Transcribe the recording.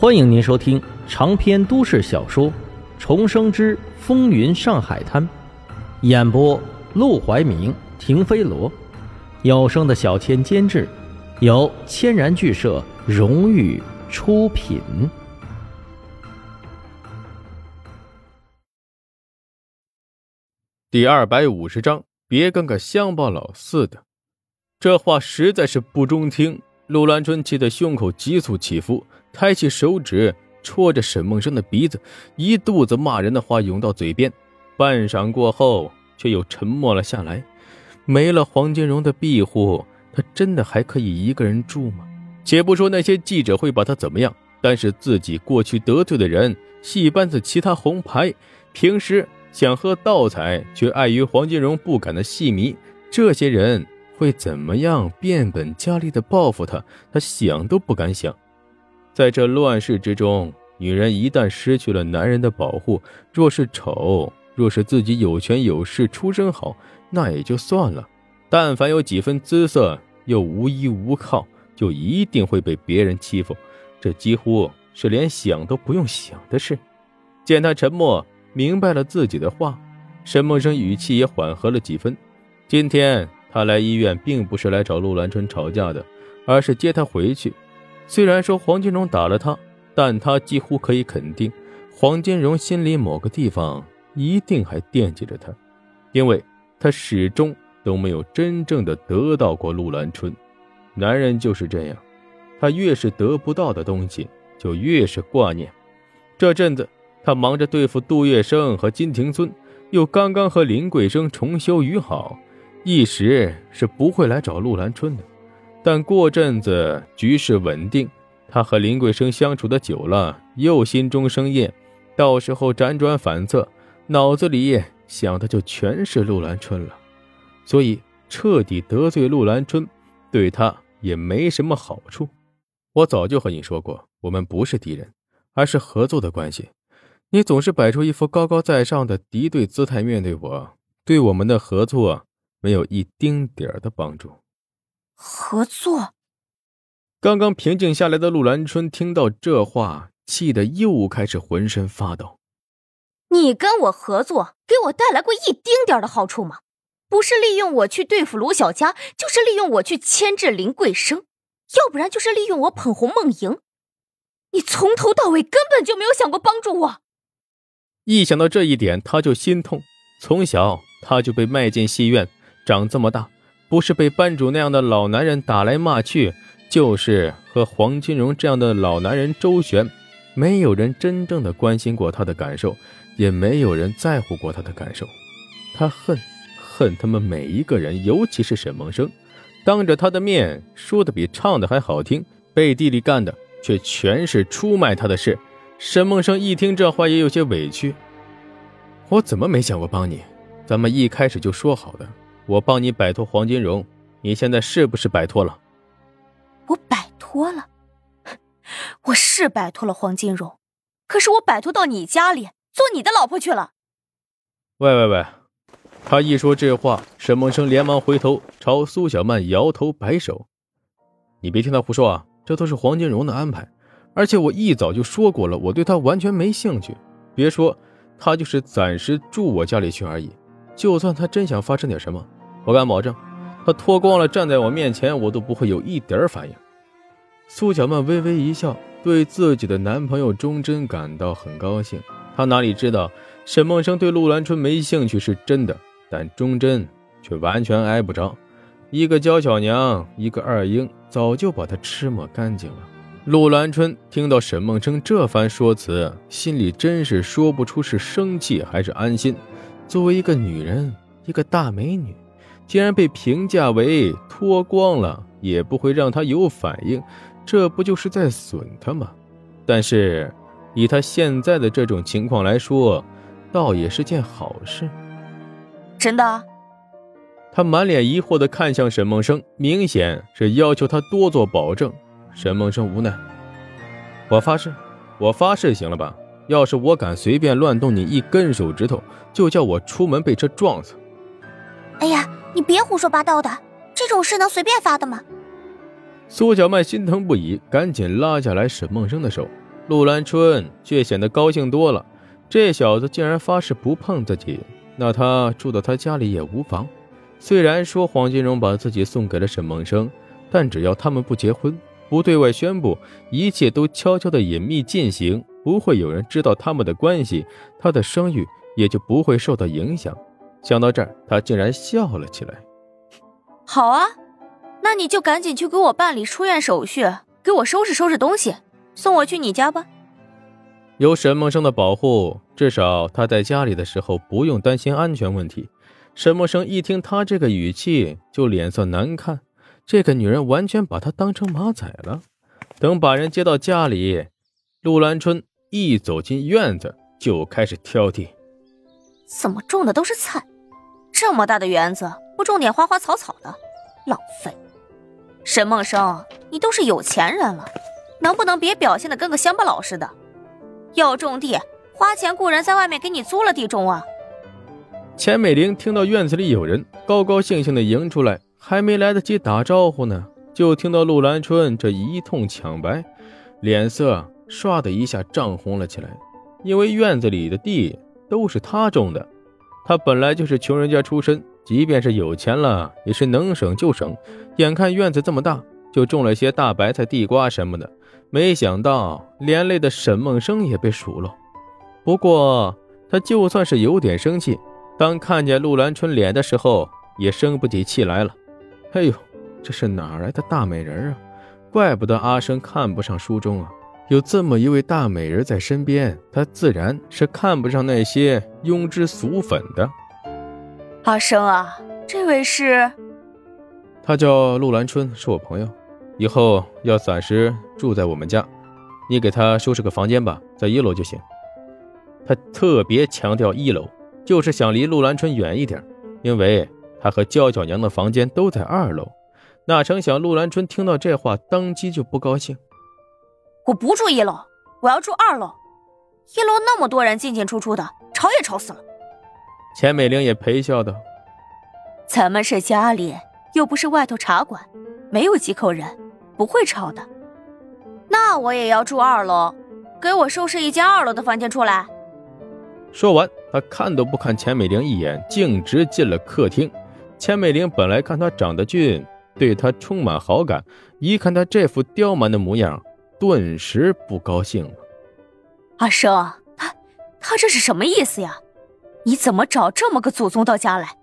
欢迎您收听长篇都市小说《重生之风云上海滩》，演播：陆怀明、停飞罗，有声的小千监制，由千然剧社荣誉出品。第二百五十章，别跟个乡巴佬似的。这话实在是不中听。陆兰春气得胸口急速起伏。抬起手指戳着沈梦生的鼻子，一肚子骂人的话涌到嘴边。半晌过后，却又沉默了下来。没了黄金荣的庇护，他真的还可以一个人住吗？且不说那些记者会把他怎么样，但是自己过去得罪的人，戏班子其他红牌，平时想喝倒彩却碍于黄金荣不敢的戏迷，这些人会怎么样变本加厉的报复他？他想都不敢想。在这乱世之中，女人一旦失去了男人的保护，若是丑，若是自己有权有势、出身好，那也就算了；但凡有几分姿色，又无依无靠，就一定会被别人欺负。这几乎是连想都不用想的事。见他沉默，明白了自己的话，沈梦生语气也缓和了几分。今天他来医院，并不是来找陆兰春吵架的，而是接她回去。虽然说黄金荣打了他，但他几乎可以肯定，黄金荣心里某个地方一定还惦记着他，因为他始终都没有真正的得到过陆兰春。男人就是这样，他越是得不到的东西，就越是挂念。这阵子他忙着对付杜月笙和金庭孙，又刚刚和林桂生重修于好，一时是不会来找陆兰春的。但过阵子局势稳定，他和林桂生相处的久了，又心中生厌，到时候辗转反侧，脑子里想的就全是陆兰春了。所以彻底得罪陆兰春，对他也没什么好处。我早就和你说过，我们不是敌人，而是合作的关系。你总是摆出一副高高在上的敌对姿态面对我，对我们的合作没有一丁点儿的帮助。合作。刚刚平静下来的陆兰春听到这话，气得又开始浑身发抖。你跟我合作，给我带来过一丁点的好处吗？不是利用我去对付卢小佳，就是利用我去牵制林桂生，要不然就是利用我捧红梦莹。你从头到尾根本就没有想过帮助我。一想到这一点，他就心痛。从小他就被卖进戏院，长这么大。不是被班主那样的老男人打来骂去，就是和黄金荣这样的老男人周旋，没有人真正的关心过他的感受，也没有人在乎过他的感受。他恨，恨他们每一个人，尤其是沈梦生，当着他的面说的比唱的还好听，背地里干的却全是出卖他的事。沈梦生一听这话，也有些委屈。我怎么没想过帮你？咱们一开始就说好的。我帮你摆脱黄金荣，你现在是不是摆脱了？我摆脱了，我是摆脱了黄金荣，可是我摆脱到你家里做你的老婆去了。喂喂喂！他一说这话，沈梦生连忙回头朝苏小曼摇头摆手：“你别听他胡说啊，这都是黄金荣的安排。而且我一早就说过了，我对他完全没兴趣。别说他就是暂时住我家里去而已，就算他真想发生点什么。”我敢保证，他脱光了站在我面前，我都不会有一点反应。苏小曼微微一笑，对自己的男朋友钟真感到很高兴。她哪里知道，沈梦生对陆兰春没兴趣是真的，但钟真却完全挨不着。一个娇小娘，一个二婴，早就把她吃抹干净了。陆兰春听到沈梦生这番说辞，心里真是说不出是生气还是安心。作为一个女人，一个大美女。竟然被评价为脱光了也不会让他有反应，这不就是在损他吗？但是以他现在的这种情况来说，倒也是件好事。真的？他满脸疑惑的看向沈梦生，明显是要求他多做保证。沈梦生无奈：“我发誓，我发誓，行了吧？要是我敢随便乱动你一根手指头，就叫我出门被车撞死。”哎呀！你别胡说八道的，这种事能随便发的吗？苏小曼心疼不已，赶紧拉下来沈梦生的手。陆兰春却显得高兴多了。这小子竟然发誓不碰自己，那他住到他家里也无妨。虽然说黄金荣把自己送给了沈梦生，但只要他们不结婚，不对外宣布，一切都悄悄的隐秘进行，不会有人知道他们的关系，他的声誉也就不会受到影响。想到这儿，他竟然笑了起来。好啊，那你就赶紧去给我办理出院手续，给我收拾收拾东西，送我去你家吧。有沈梦生的保护，至少他在家里的时候不用担心安全问题。沈梦生一听他这个语气，就脸色难看。这个女人完全把他当成马仔了。等把人接到家里，陆兰春一走进院子就开始挑剔：怎么种的都是菜？这么大的园子不种点花花草草的，浪费！沈梦生，你都是有钱人了，能不能别表现的跟个乡巴佬似的？要种地，花钱雇人在外面给你租了地种啊！钱美玲听到院子里有人，高高兴兴的迎出来，还没来得及打招呼呢，就听到陆兰春这一通抢白，脸色唰的一下涨红了起来。因为院子里的地都是他种的，他本来就是穷人家出身，即便是有钱了，也是能省就省。眼看院子这么大，就种了些大白菜、地瓜什么的。没想到连累的沈梦生也被数落。不过他就算是有点生气，当看见陆兰春脸的时候，也生不起气来了。哎呦，这是哪来的大美人啊？怪不得阿生看不上书中啊，有这么一位大美人在身边，他自然是看不上那些庸脂俗粉的。阿生啊，这位是？他叫陆兰春，是我朋友。以后要暂时住在我们家，你给他收拾个房间吧，在一楼就行。他特别强调一楼，就是想离陆兰春远一点，因为他和娇娇娘的房间都在二楼。哪成想陆兰春听到这话，当即就不高兴。我不住一楼，我要住二楼。一楼那么多人进进出出的，吵也吵死了。钱美玲也陪笑道：“咱们是家里，又不是外头茶馆，没有几口人。”不会吵的，那我也要住二楼，给我收拾一间二楼的房间出来。说完，他看都不看钱美玲一眼，径直进了客厅。钱美玲本来看他长得俊，对他充满好感，一看他这副刁蛮的模样，顿时不高兴了。阿生，他他这是什么意思呀？你怎么找这么个祖宗到家来？